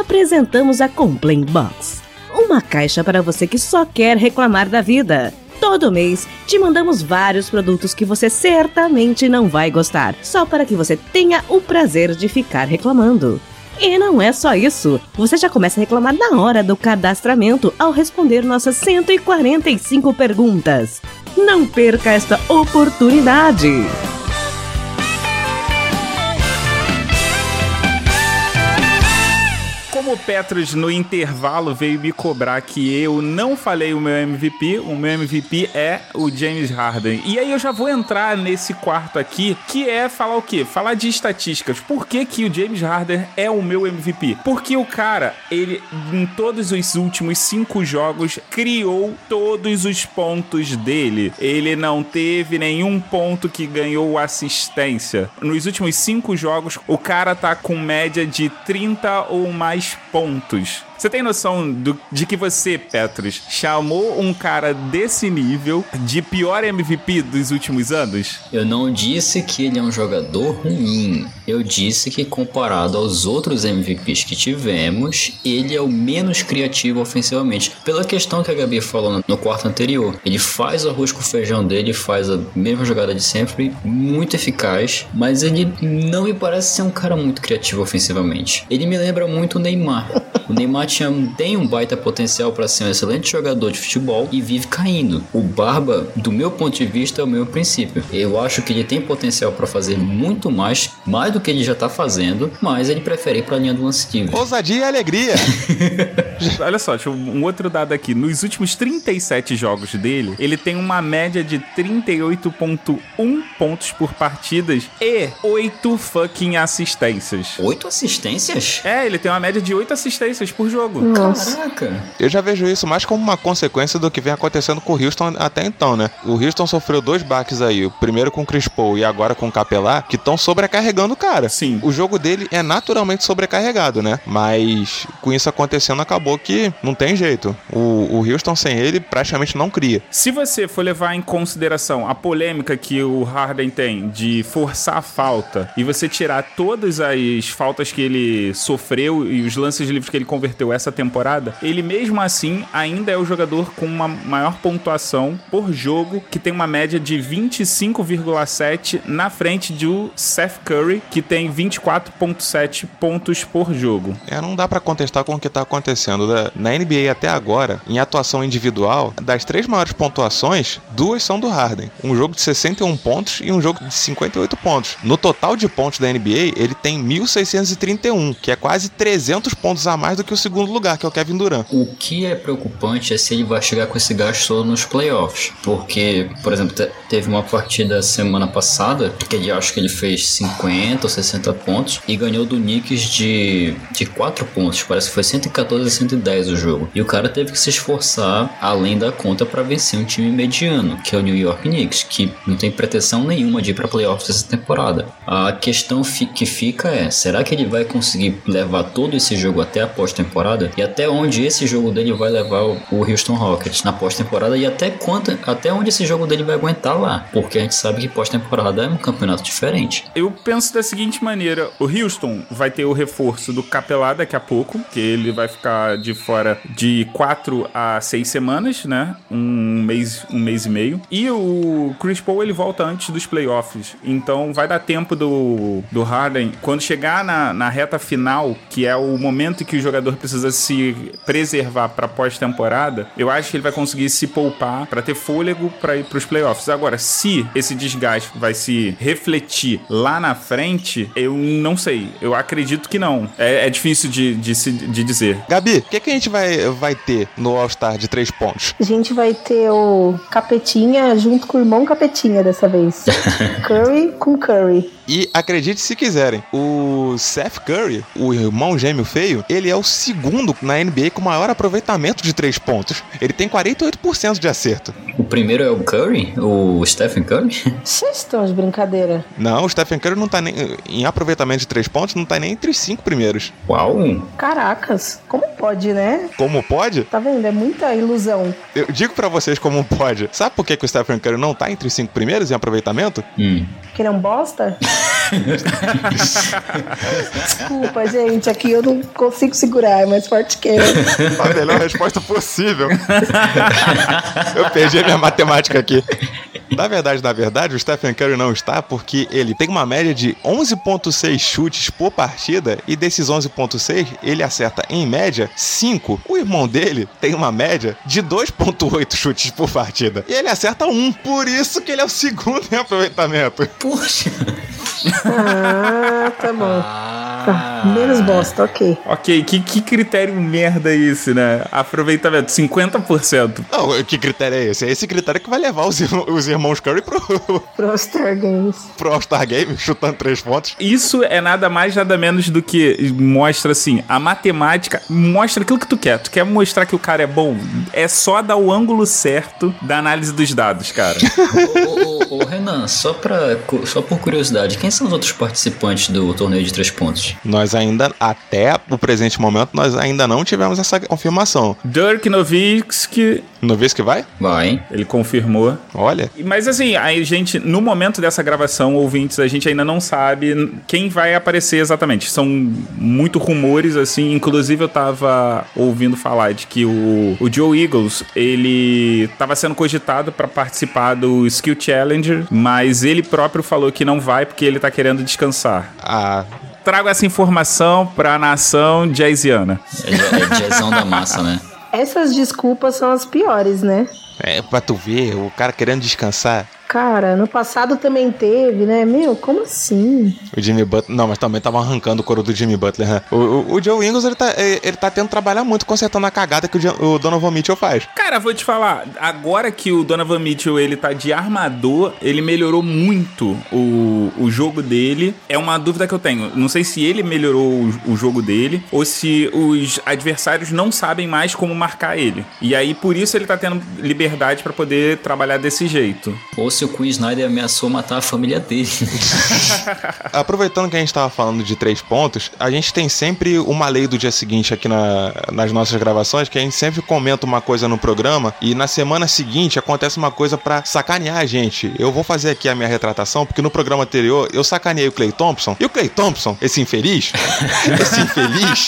Apresentamos a Complain Box. Uma caixa para você que só quer reclamar da vida. Todo mês te mandamos vários produtos que você certamente não vai gostar, só para que você tenha o prazer de ficar reclamando. E não é só isso. Você já começa a reclamar na hora do cadastramento ao responder nossas 145 perguntas. Não perca esta oportunidade! Como o Petros no intervalo veio me cobrar que eu não falei o meu MVP, o meu MVP é o James Harden. E aí eu já vou entrar nesse quarto aqui, que é falar o quê? Falar de estatísticas. Por que, que o James Harden é o meu MVP? Porque o cara, ele, em todos os últimos cinco jogos, criou todos os pontos dele. Ele não teve nenhum ponto que ganhou assistência. Nos últimos cinco jogos, o cara tá com média de 30 ou mais pontos. Você tem noção do, de que você, Petros, chamou um cara desse nível de pior MVP dos últimos anos? Eu não disse que ele é um jogador ruim. Eu disse que comparado aos outros MVPs que tivemos, ele é o menos criativo ofensivamente. Pela questão que a Gabi falou no quarto anterior. Ele faz arroz com feijão dele, faz a mesma jogada de sempre, muito eficaz, mas ele não me parece ser um cara muito criativo ofensivamente. Ele me lembra muito o Neymar. O Neymar tinha, tem um baita potencial para ser um excelente jogador de futebol e vive caindo. O Barba, do meu ponto de vista, é o meu princípio. Eu acho que ele tem potencial para fazer muito mais, mais do que ele já tá fazendo, mas ele prefere ir pra linha do lance livre. Ousadia e alegria. Olha só, deixa eu, um outro dado aqui. Nos últimos 37 jogos dele, ele tem uma média de 38,1 pontos por partidas e 8 fucking assistências. Oito assistências? É, ele tem uma média de 8 assistências por jogo. Nossa. Caraca! Eu já vejo isso mais como uma consequência do que vem acontecendo com o Houston até então, né? O Houston sofreu dois baques aí, o primeiro com o Chris Paul e agora com o Capelá, que estão sobrecarregando o cara. Sim. O jogo dele é naturalmente sobrecarregado, né? Mas com isso acontecendo, acabou que não tem jeito. O, o Houston sem ele praticamente não cria. Se você for levar em consideração a polêmica que o Harden tem de forçar a falta e você tirar todas as faltas que ele sofreu e os lances livres que ele converteu essa temporada, ele mesmo assim ainda é o jogador com uma maior pontuação por jogo, que tem uma média de 25,7 na frente do Seth Curry, que tem 24,7 pontos por jogo. É, não dá pra contestar com o que tá acontecendo. Na NBA até agora, em atuação individual, das três maiores pontuações, duas são do Harden. Um jogo de 61 pontos e um jogo de 58 pontos. No total de pontos da NBA, ele tem 1.631, que é quase 300 pontos a mais do que o segundo lugar, que é o Kevin Durant. O que é preocupante é se ele vai chegar com esse gasto nos playoffs. Porque, por exemplo, te- teve uma partida semana passada que ele acho que ele fez 50 ou 60 pontos e ganhou do Knicks de, de 4 pontos. Parece que foi 114 a 110 o jogo. E o cara teve que se esforçar além da conta para vencer um time mediano, que é o New York Knicks, que não tem pretensão nenhuma de ir para playoffs essa temporada. A questão fi- que fica é: será que ele vai conseguir levar todo esse jogo até a pós-temporada? E até onde esse jogo dele vai levar o Houston Rockets na pós-temporada? E até quanto, até onde esse jogo dele vai aguentar lá? Porque a gente sabe que pós-temporada é um campeonato diferente. Eu penso da seguinte maneira: o Houston vai ter o reforço do Capelá daqui a pouco, que ele vai ficar de fora de 4 a 6 semanas, né? Um mês, um mês e meio. E o Chris Paul ele volta antes dos playoffs. Então vai dar tempo do, do Harden, quando chegar na, na reta final, que é o momento que o jogador precisa se preservar para pós-temporada, eu acho que ele vai conseguir se poupar para ter fôlego para ir para os playoffs. Agora, se esse desgaste vai se refletir lá na frente, eu não sei. Eu acredito que não. É, é difícil de, de, se- de dizer. Gabi, o que, que a gente vai, vai ter no All-Star de três pontos? A gente vai ter o Capetinha junto com o irmão Capetinha dessa vez. Curry com Curry. E acredite se quiserem, o Seth Curry, o irmão gêmeo feio, ele é o segundo na NBA com maior aproveitamento de três pontos. Ele tem 48% de acerto. O primeiro é o Curry, o Stephen Curry. Vocês estão de brincadeira. Não, o Stephen Curry não tá nem. Em aproveitamento de três pontos, não tá nem entre os cinco primeiros. Uau! Caracas, como pode, né? Como pode? Tá vendo? É muita ilusão. Eu digo pra vocês como pode. Sabe por que, que o Stephen Curry não tá entre os cinco primeiros em aproveitamento? Hum. Que não bosta? Desculpa, gente. Aqui eu não consigo segurar. É mais forte que eu. A melhor resposta possível. Eu perdi a minha matemática aqui. Na verdade, na verdade, o Stephen Curry não está porque ele tem uma média de 11.6 chutes por partida e desses 11.6 ele acerta em média 5. O irmão dele tem uma média de 2.8 chutes por partida e ele acerta um. Por isso que ele é o segundo em aproveitamento. Poxa! Ah, tá bom. Tá. Menos bosta, ok. Ok, que, que critério merda é esse, né? Aproveitamento, 50%. Não, que critério é esse? É esse critério que vai levar os, irmão- os irmãos Curry pro, Pro Star Games. pro All-Star Game, chutando três pontos. Isso é nada mais, nada menos do que mostra assim, a matemática mostra aquilo que tu quer. Tu quer mostrar que o cara é bom? É só dar o ângulo certo da análise dos dados, cara. ô, ô, ô, Renan, só, pra, só por curiosidade, quem são os outros participantes do torneio de três pontos? Nós ainda, até o presente momento, nós ainda não tivemos essa confirmação. Dirk Nowitzki, que vai? Vai, ele confirmou. Olha. Mas assim, a gente, no momento dessa gravação, ouvintes, a gente ainda não sabe quem vai aparecer exatamente. São muito rumores, assim. Inclusive, eu tava ouvindo falar de que o, o Joe Eagles, ele tava sendo cogitado para participar do Skill Challenger, mas ele próprio falou que não vai porque ele tá querendo descansar. A, trago essa informação pra nação jazziana. É, é jazzão da massa, né? Essas desculpas são as piores, né? É, pra tu ver, o cara querendo descansar. Cara, no passado também teve, né? Meu, como assim? O Jimmy Butler. Não, mas também tava arrancando o couro do Jimmy Butler, né? O, o, o Joe Ingles, ele tá, ele, tá tendo que trabalhar muito consertando a cagada que o, o Donovan Mitchell faz. Cara, vou te falar, agora que o Donovan Mitchell ele tá de armador, ele melhorou muito o, o jogo dele. É uma dúvida que eu tenho. Não sei se ele melhorou o, o jogo dele ou se os adversários não sabem mais como marcar ele. E aí por isso ele tá tendo liberdade pra poder trabalhar desse jeito. Ou se o Queen Snyder ameaçou matar a família dele. Aproveitando que a gente tava falando de três pontos, a gente tem sempre uma lei do dia seguinte aqui na- nas nossas gravações, que a gente sempre comenta uma coisa no programa e na semana seguinte acontece uma coisa pra sacanear a gente. Eu vou fazer aqui a minha retratação, porque no programa anterior eu sacaneei o Clay Thompson. E o Clay Thompson, esse infeliz, esse infeliz,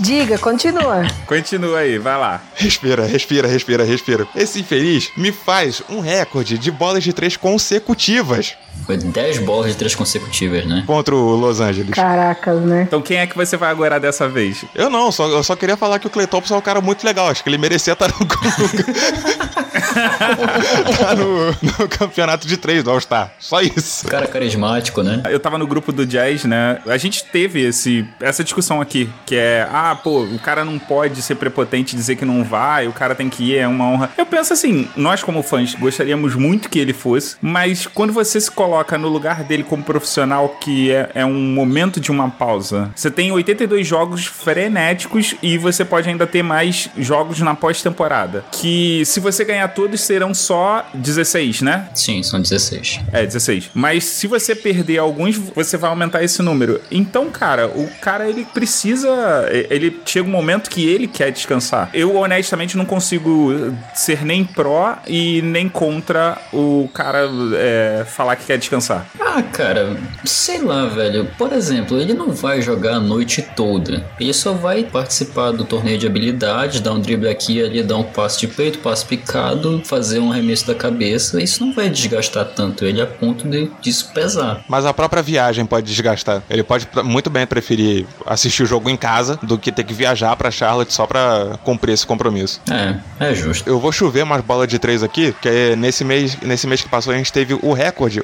Diga, continua. Continua aí, vai lá. respira, respira, respira, respira. Esse infeliz me faz um recorde de bolas de três consecutivas Foi 10 bolas de três consecutivas, né? contra o Los Angeles. Caracas, né? Então quem é que você vai agora dessa vez? Eu não, só, eu só queria falar que o Clay Thompson é um cara muito legal. Acho que ele merecia estar no, tá no, no campeonato de três do All-Star. Só isso. Cara carismático, né? Eu tava no grupo do Jazz, né? A gente teve esse, essa discussão aqui, que é, ah, pô, o cara não pode ser prepotente e dizer que não vai, o cara tem que ir, é uma honra. Eu penso assim, nós como fãs gostaríamos muito que ele fosse, mas quando você se coloca no lugar dele como profissional, que é, é um momento de uma pausa, você tem 82 jogos frenéticos e você pode ainda ter mais jogos na pós-temporada. Que se você ganhar todos, serão só 16, né? Sim, são 16. É, 16. Mas se você perder alguns, você vai aumentar esse número. Então, cara, o cara ele precisa. Ele chega um momento que ele quer descansar. Eu honestamente não consigo ser nem pró e nem contra o cara é, falar que quer descansar. Ah, cara, sei lá, velho. Por exemplo, ele não vai jogar a noite toda. Ele só vai participar do torneio de habilidades, dar um drible aqui ali, dar um passe de peito, passe picado, fazer um arremesso da cabeça. Isso não vai desgastar tanto ele a ponto de disso pesar. Mas a própria viagem pode desgastar. Ele pode muito bem preferir assistir o jogo em casa do que ter que viajar pra Charlotte só pra cumprir esse compromisso. É, é justo. Eu vou chover umas bolas de três aqui, porque é nesse mês, nesse mês que passou a gente teve o recorde,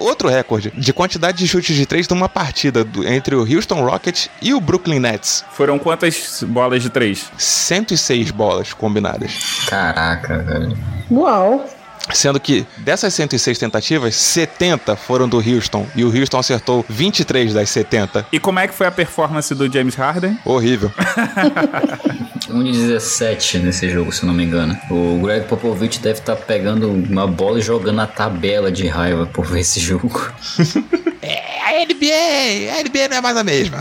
outro, recorde, de quantidade de chutes de três numa partida do- entre o Houston Rockets e o Brooklyn Nets. Foram quantas bolas de três? 106 bolas combinadas. Caraca, velho. Uau. Sendo que dessas 106 tentativas, 70 foram do Houston. E o Houston acertou 23 das 70. E como é que foi a performance do James Harden? Horrível. 1 de 17 nesse jogo, se eu não me engano. O Greg Popovich deve estar pegando uma bola e jogando na tabela de raiva por ver esse jogo. É a NBA! A NBA não é mais a mesma.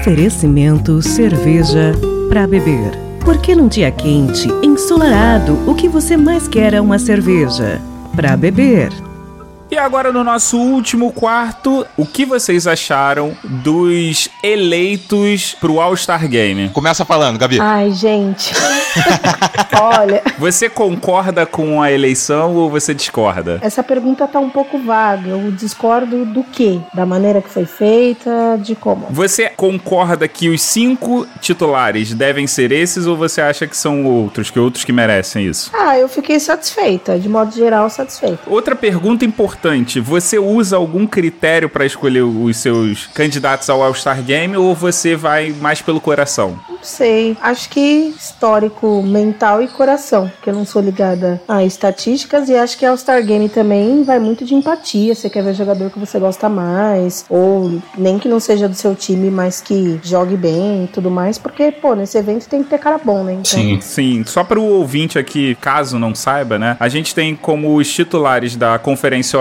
Oferecimento cerveja para beber. Porque num dia quente, ensolarado, o que você mais quer é uma cerveja para beber. E agora no nosso último quarto, o que vocês acharam dos eleitos pro All-Star Game? Começa falando, Gabi. Ai, gente. Olha, Você concorda com a eleição ou você discorda? essa pergunta tá um pouco vaga. Eu discordo do quê? Da maneira que foi feita, de como? Você concorda que os cinco titulares devem ser esses ou você acha que são outros, que outros que merecem isso? Ah, eu fiquei satisfeita, de modo geral satisfeita. Outra pergunta importante: você usa algum critério para escolher os seus candidatos ao All-Star Game ou você vai mais pelo coração? Não sei, acho que histórico, mental e coração, porque eu não sou ligada a estatísticas e acho que All-Star Game também vai muito de empatia. Você quer ver jogador que você gosta mais, ou nem que não seja do seu time, mas que jogue bem e tudo mais, porque, pô, nesse evento tem que ter cara bom, né? Então, Sim. Sim, só para o ouvinte aqui, caso não saiba, né? A gente tem como os titulares da Conferência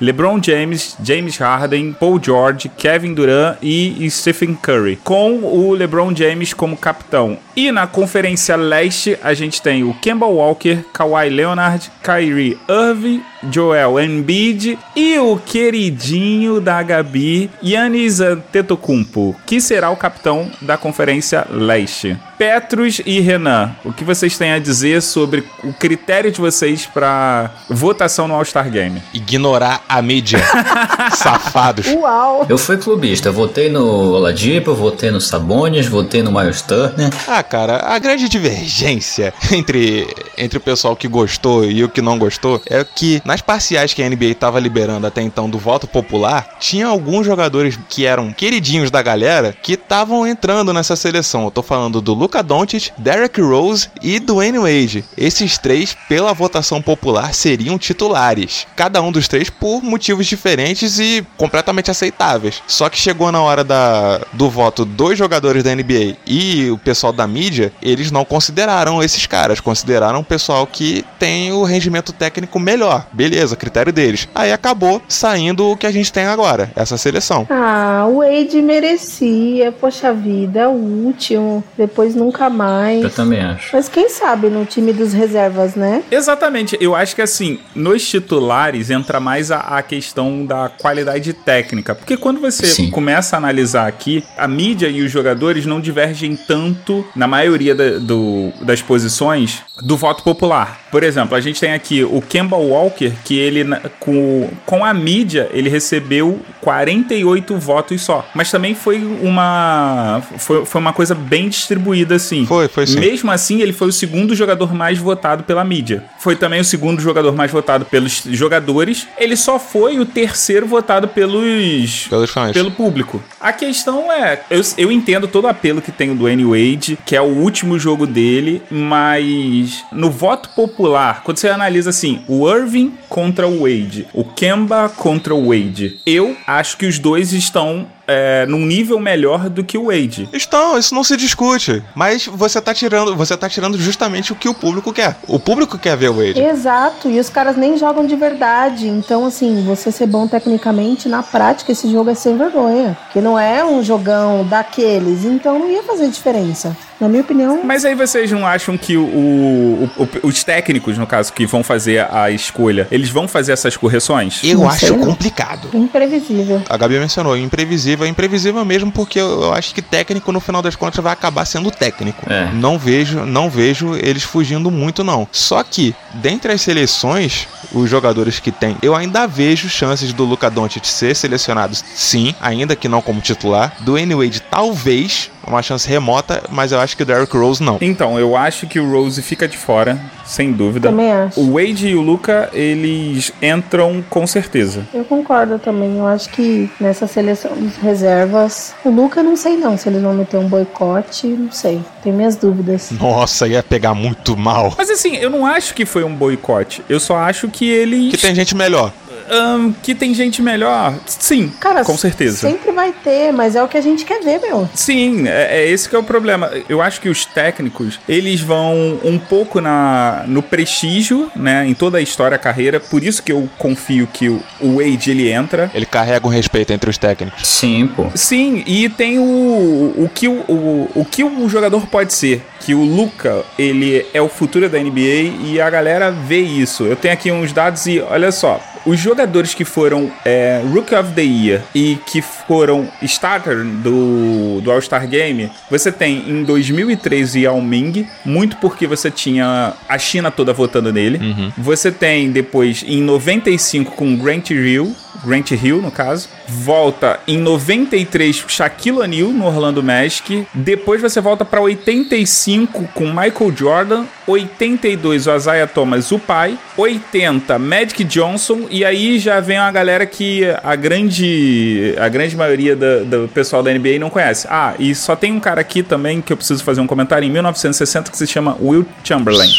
LeBron James, James Harden, Paul George, Kevin Durant e Stephen Curry, com o LeBron James como capitão. E na Conferência Leste, a gente tem o Kemba Walker, Kawhi Leonard, Kyrie Irving, Joel Embiid e o queridinho da Gabi, Yannis Antetokounmpo, que será o capitão da Conferência Leste. Petrus e Renan, o que vocês têm a dizer sobre o critério de vocês para votação no All-Star Game? Ignorar a mídia. Safados. Uau! Eu fui clubista, votei no Oladipo, votei no Sabonis, votei no Miles Turner. Ah, cara, a grande divergência entre, entre o pessoal que gostou e o que não gostou é que nas parciais que a NBA estava liberando até então do voto popular, tinha alguns jogadores que eram queridinhos da galera que estavam entrando nessa seleção. Eu tô falando do Luca Doncic, Derrick Rose e Dwayne Wade. Esses três, pela votação popular, seriam titulares. Cada um dos três por motivos diferentes e completamente aceitáveis. Só que chegou na hora da, do voto dos jogadores da NBA e o pessoal da mídia, eles não consideraram esses caras, consideraram o pessoal que tem o rendimento técnico melhor. Beleza, critério deles. Aí acabou saindo o que a gente tem agora, essa seleção. Ah, o Wade merecia, poxa vida, é o último, depois nunca mais. Eu também acho. Mas quem sabe no time dos reservas, né? Exatamente, eu acho que assim, nos titulares entra mais a, a questão da qualidade técnica, porque quando você Sim. começa a analisar aqui, a mídia e os jogadores não divergem tanto, na maioria da- do- das posições, do voto popular. Por exemplo, a gente tem aqui o Kemba Walker, que ele, com, com a mídia, ele recebeu 48 votos só, mas também foi uma, foi, foi uma coisa bem distribuída, assim. Foi, foi sim. Mesmo assim, ele foi o segundo jogador mais votado pela mídia. Foi também o segundo jogador mais votado pelos jogadores. Ele só foi o terceiro votado pelos. Pelos fãs. Pelo público. A questão é, eu, eu entendo todo o apelo que tem o Dwayne Wade, que é o último jogo dele, mas no voto popular, quando você analisa assim, o Irving contra o Wade, o Kemba contra o Wade, eu acho que os dois estão é, num nível melhor do que o Wade. Estão, isso não se discute. Mas você tá tirando, você tá tirando justamente o que o público quer. O público quer ver o Wade. Exato, e os caras nem jogam de verdade. Então, assim, você ser bom tecnicamente, na prática, esse jogo é sem vergonha. Que não é um jogão daqueles, então não ia fazer diferença. Na minha opinião, Mas aí vocês não acham que o, o- o- os técnicos, no caso, que vão fazer a escolha, eles vão fazer essas correções? Eu Não acho sei, não. complicado. imprevisível. A Gabi mencionou, imprevisível, é imprevisível mesmo porque eu, acho que técnico no final das contas vai acabar sendo técnico. É. Não vejo, não vejo eles fugindo muito não. Só que dentre as seleções, os jogadores que tem, eu ainda vejo chances do Luka Doncic ser selecionado, sim, ainda que não como titular. Do Wade talvez, uma chance remota, mas eu acho que o Derrick Rose não. Então, eu acho que o Rose fica de fora, sem dúvida. Também acho. O Wade e o Luca, eles entram com certeza. Eu concordo também. Eu acho que nessa seleção dos reservas, o Luca, não sei não se eles vão meter um boicote, não sei. Tenho minhas dúvidas. Nossa, ia pegar muito mal. Mas assim, eu não acho que foi um boicote. Eu só acho que eles. Que tem gente melhor. Ahn, que tem gente melhor. Sim, Cara, com certeza. Sempre vai ter, mas é o que a gente quer ver, meu. Sim, é, é esse que é o problema. Eu acho que os técnicos, eles vão um pouco na, no prestígio, né, em toda a história, a carreira. Por isso que eu confio que o, o Wade, ele entra. Ele carrega um respeito entre os técnicos. Sim, pô. Sim, e tem o, o, que o, o, o que o jogador pode ser. Que o Luca, ele é o futuro da NBA e a galera vê isso. Eu tenho aqui uns dados e olha só. Os jogadores que foram é, Rookie of the Year e que foram starter do, do All-Star Game, você tem em 2013 Yao Ming, muito porque você tinha a China toda votando nele. Você tem depois em 95 com Grant Hill, Grant Hill, no caso. Volta em 93 Shaquille O'Neal no Orlando Magic. Depois você volta para 85 com Michael Jordan. 82 o Isaiah Thomas, o pai. 80 Magic Johnson. E aí já vem uma galera que a grande, a grande maioria da- do pessoal da NBA não conhece. Ah, e só tem um cara aqui também que eu preciso fazer um comentário. Em 1960 que se chama Will Chamberlain.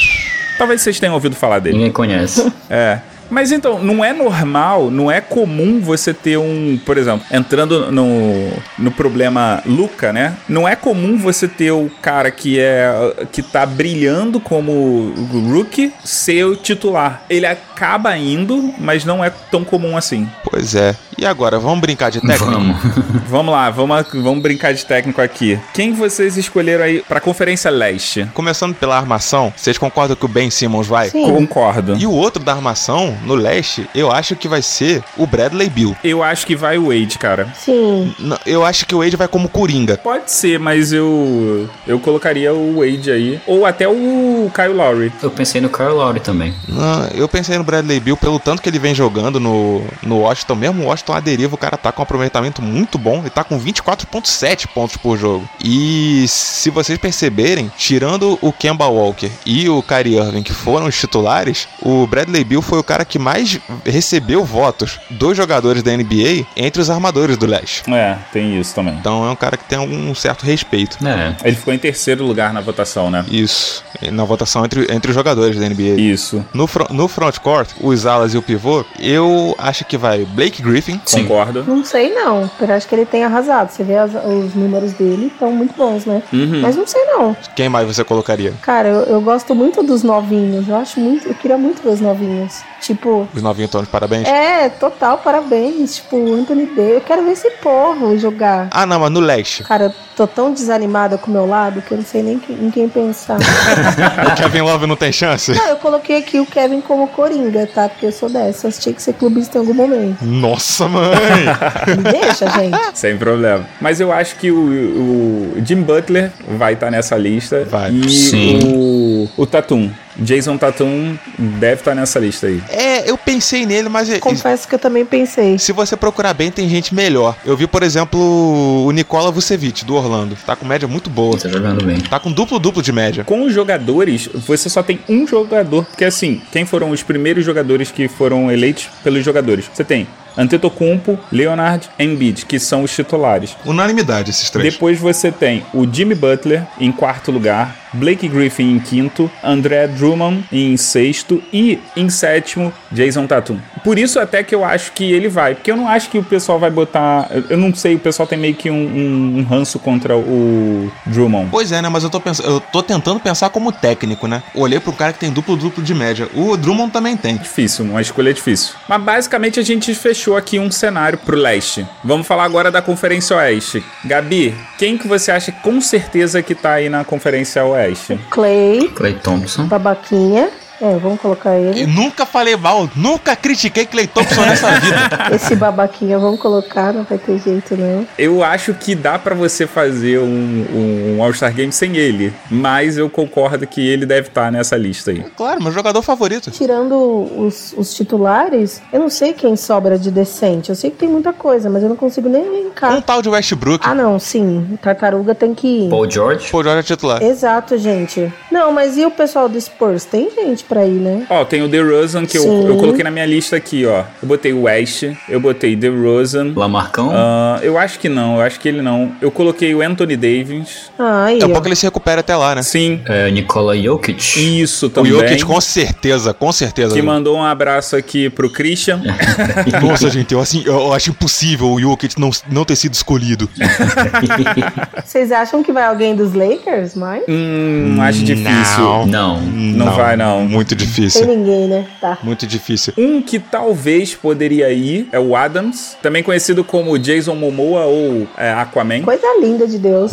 Talvez vocês tenham ouvido falar dele. Ninguém conhece. É. Mas então, não é normal, não é comum você ter um, por exemplo, entrando no, no problema Luca, né? Não é comum você ter o cara que é que tá brilhando como rookie ser o titular. Ele acaba indo, mas não é tão comum assim. Pois é. E agora, vamos brincar de técnico? Vamos. Vamos lá, vamos, vamos brincar de técnico aqui. Quem vocês escolheram aí pra Conferência Leste? Começando pela armação, vocês concordam que o Ben Simmons vai? Sim. Concordo. E o outro da armação, no leste, eu acho que vai ser o Bradley Bill. Eu acho que vai o Wade, cara. Sim. N- Eu acho que o Wade vai como Coringa. Pode ser, mas eu eu colocaria o Wade aí. Ou até o Kyle Lowry. Eu pensei no Kyle Lowry também. Não, eu pensei no Bradley Bill pelo tanto que ele vem jogando no, no Washington. Mesmo o Washington à deriva, o cara tá com um aproveitamento muito bom. Ele tá com 24,7 pontos por jogo. E se vocês perceberem, tirando o Kemba Walker e o Kyrie Irving, que foram os titulares, o Bradley Bill foi o cara que mais recebeu votos dos jogadores da NBA entre os armadores do leste. É, tem isso também. Então é um cara que tem um certo respeito. É. Ele ficou em terceiro lugar na votação, né? Isso, na votação entre, entre os jogadores da NBA. Isso. No, fro- no frontcourt, os alas e o pivô, eu acho que vai Blake Griffin. Sim. Concordo. Não sei não. Eu acho que ele tem arrasado. Você vê as- os números dele, estão muito bons, né? Uhum. Mas não sei não. Quem mais você colocaria? Cara, eu, eu gosto muito dos novinhos. Eu acho muito. Eu queria muito ver os novinhos. Tipo. Os novinhos estão de parabéns? É, total, parabéns. Tipo, o Anthony Davis. Eu quero ver esse povo jogar. Ah, não, mas no leste. Cara, eu tô tão desanimada com o meu lado que eu não sei nem que- em quem pensar. o Kevin Love não tem chance? não, eu coloquei aqui o Kevin como Coringa, tá? Porque eu sou dessas. Tinha que ser clubista em algum momento. Nossa, mãe! Me deixa, gente. Sem problema. Mas eu acho que o, o Jim Butler vai estar nessa lista. Vai. E Sim. o, o Tatum. Jason Tatum deve estar nessa lista aí. é, eu pensei nele, mas é- Confesso que eu também pensei. se você procurar bem, tem gente melhor. Eu vi, por exemplo, o Nikola Vucevic, do Orlando. Tá com média muito boa. Tá jogando bem. Tá com duplo-duplo de média. Com os jogadores, você só tem um jogador. Porque assim, quem foram os primeiros jogadores que foram eleitos pelos jogadores? Você tem Antetokounmpo, Leonard, Embiid, que são os titulares. Unanimidade esses três. Depois você tem o Jimmy Butler em quarto lugar, Blake Griffin em quinto, André Drummond em sexto e em sétimo, Jason Tatum. Por isso até que eu acho que ele vai, porque eu não acho que o pessoal vai botar, eu- não sei, o pessoal tem meio que um, um- um ranço contra o Drummond. Pois é, né? Mas eu tô, pensando, eu tô tentando pensar como técnico, né? Olhei pro cara que tem duplo-duplo de média. O Drummond também tem. Difícil, uma escolha difícil. Mas basicamente a gente fechou aqui um cenário pro leste. Vamos falar agora da Conferência Oeste. Gabi, quem que você acha com certeza que tá aí na Conferência Oeste? Clay, Clay Thompson. babaquinha. É, vamos colocar E ele. nunca falei mal, nunca critiquei Clay Thompson nessa vida. Esse babaquinha, vamos colocar, não vai ter jeito não. Eu acho que dá pra você fazer um, um All-Star Game sem ele, mas eu concordo que ele deve estar nessa lista aí. Claro, meu jogador favorito. Tirando os, os titulares, eu não sei quem sobra de decente. Eu sei que tem muita coisa, mas eu não consigo nem Um elencar. tal de Westbrook. Ah, não, sim. Tartaruga tem que ir. Paul George. Pô, joga titular. Exato, gente. Não, mas e o pessoal do Spurs? Tem gente pra ir, né? Ó, tem o DeRozan que eu, eu coloquei na minha lista aqui, ó. Eu botei o West, eu botei DeRozan. Lamarcão. Ah, eu acho que não, eu acho que ele não. Eu coloquei o Anthony Davis. Ah, Daqui a pouco ele se recupera até lá, né? Sim, É, Nikola Jokic. isso O também. Jokic com certeza, com certeza. Que mandou um abraço aqui pro Christian. Nossa, gente, eu, assim, eu acho impossível o Jokic não, não ter sido escolhido. Vocês acham que vai alguém dos Lakers, mas? hum, acho difícil. Não. Não. Não vai, não. Muito Tem difícil. ninguém, né? Tá. Muito difícil. Um que talvez poderia ir é o Adams, também conhecido como Jason Momoa ou é, Aquaman. Coisa linda de Deus.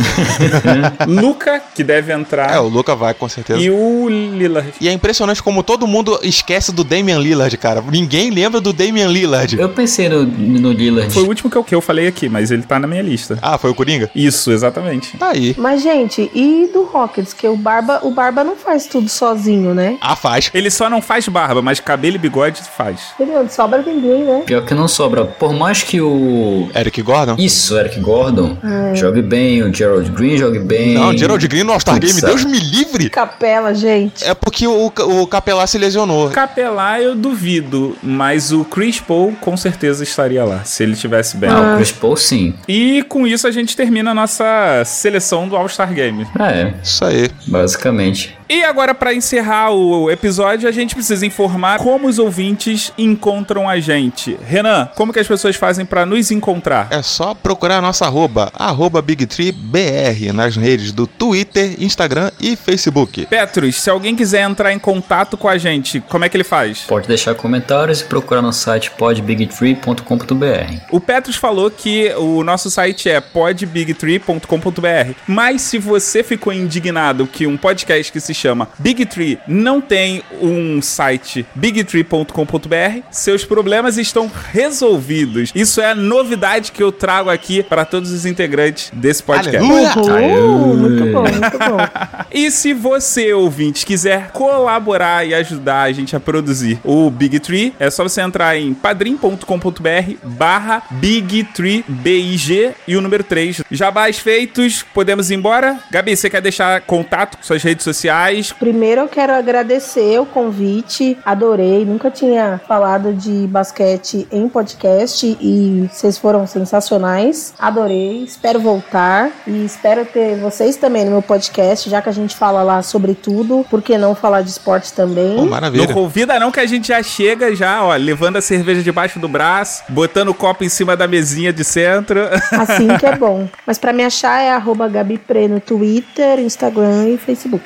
Luca, que deve entrar. É, o Luca vai, com certeza. E o Lillard. E é impressionante como todo mundo esquece do Damian Lillard, cara. Ninguém lembra do Damian Lillard. Eu pensei no, no Lillard. Foi o último que eu, que eu falei aqui, mas ele tá na minha lista. Ah, foi o Coringa? Isso, exatamente. Tá aí. Mas, gente, e do Rockets? Que o Barba, o Barba não faz tudo sozinho, né? Ah, faz. Ele só não faz barba, mas cabelo e bigode faz. Entendeu? Não sobra ninguém, né? Pior que não sobra. Por mais que o. Eric Gordon? Isso, Eric Gordon jogue bem, o Gerald Green jogue bem. Não, Gerald Green no All-Star Game, Deus me livre. Capela, gente. É porque o, o Capelá se lesionou. Capelar eu duvido, mas o Chris Paul com certeza estaria lá, se ele tivesse bem. Ah, o Chris Paul sim. E com isso a gente termina a nossa seleção do All-Star Game. É, Isso aí. basicamente. E agora, para encerrar o episódio, a gente precisa informar como os ouvintes encontram a gente. Renan, como que as pessoas fazem para nos encontrar? É só procurar a nossa arroba, arroba BigTreeBR, nas redes do Twitter, Instagram e Facebook. Petros, se alguém quiser entrar em contato com a gente, como é que ele faz? Pode deixar comentários e procurar no site podbigtree.com.br. O Petros falou que o nosso site é podbigtree.com.br, mas se você ficou indignado que um podcast que se chama Big Tree não tem um site bigtree.com.br, seus problemas estão resolvidos. Isso é a novidade que eu trago aqui para todos os integrantes desse podcast. Aleluia! Uhul, muito bom, muito bom. E se você, ouvinte, quiser colaborar e ajudar a gente a produzir o Big Tree, é só você entrar em padrim.com.br barra Big Tree BIG e o número 3. Jabás feitos, podemos ir embora? Gabi, você quer deixar contato com suas redes sociais? Primeiro eu quero agradecer o convite, adorei, nunca tinha falado de basquete em podcast e vocês foram sensacionais, adorei, espero voltar e espero ter vocês também no meu podcast, já que a gente fala lá sobre tudo, por que não falar de esporte também? Pô, Não maravilha. convida não que a gente já chega já, ó, levando a cerveja debaixo do braço, botando o copo em cima da mesinha de centro. Assim que é bom. Mas pra me achar é arroba Gabi Pre no Twitter, Instagram e Facebook.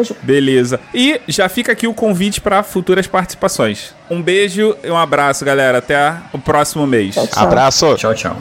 Tamo junto. Beleza. E já fica aqui o convite para futuras participações. Um beijo e um abraço, galera. Até o próximo mês. Tchau, tchau. Abraço! Tchau, tchau.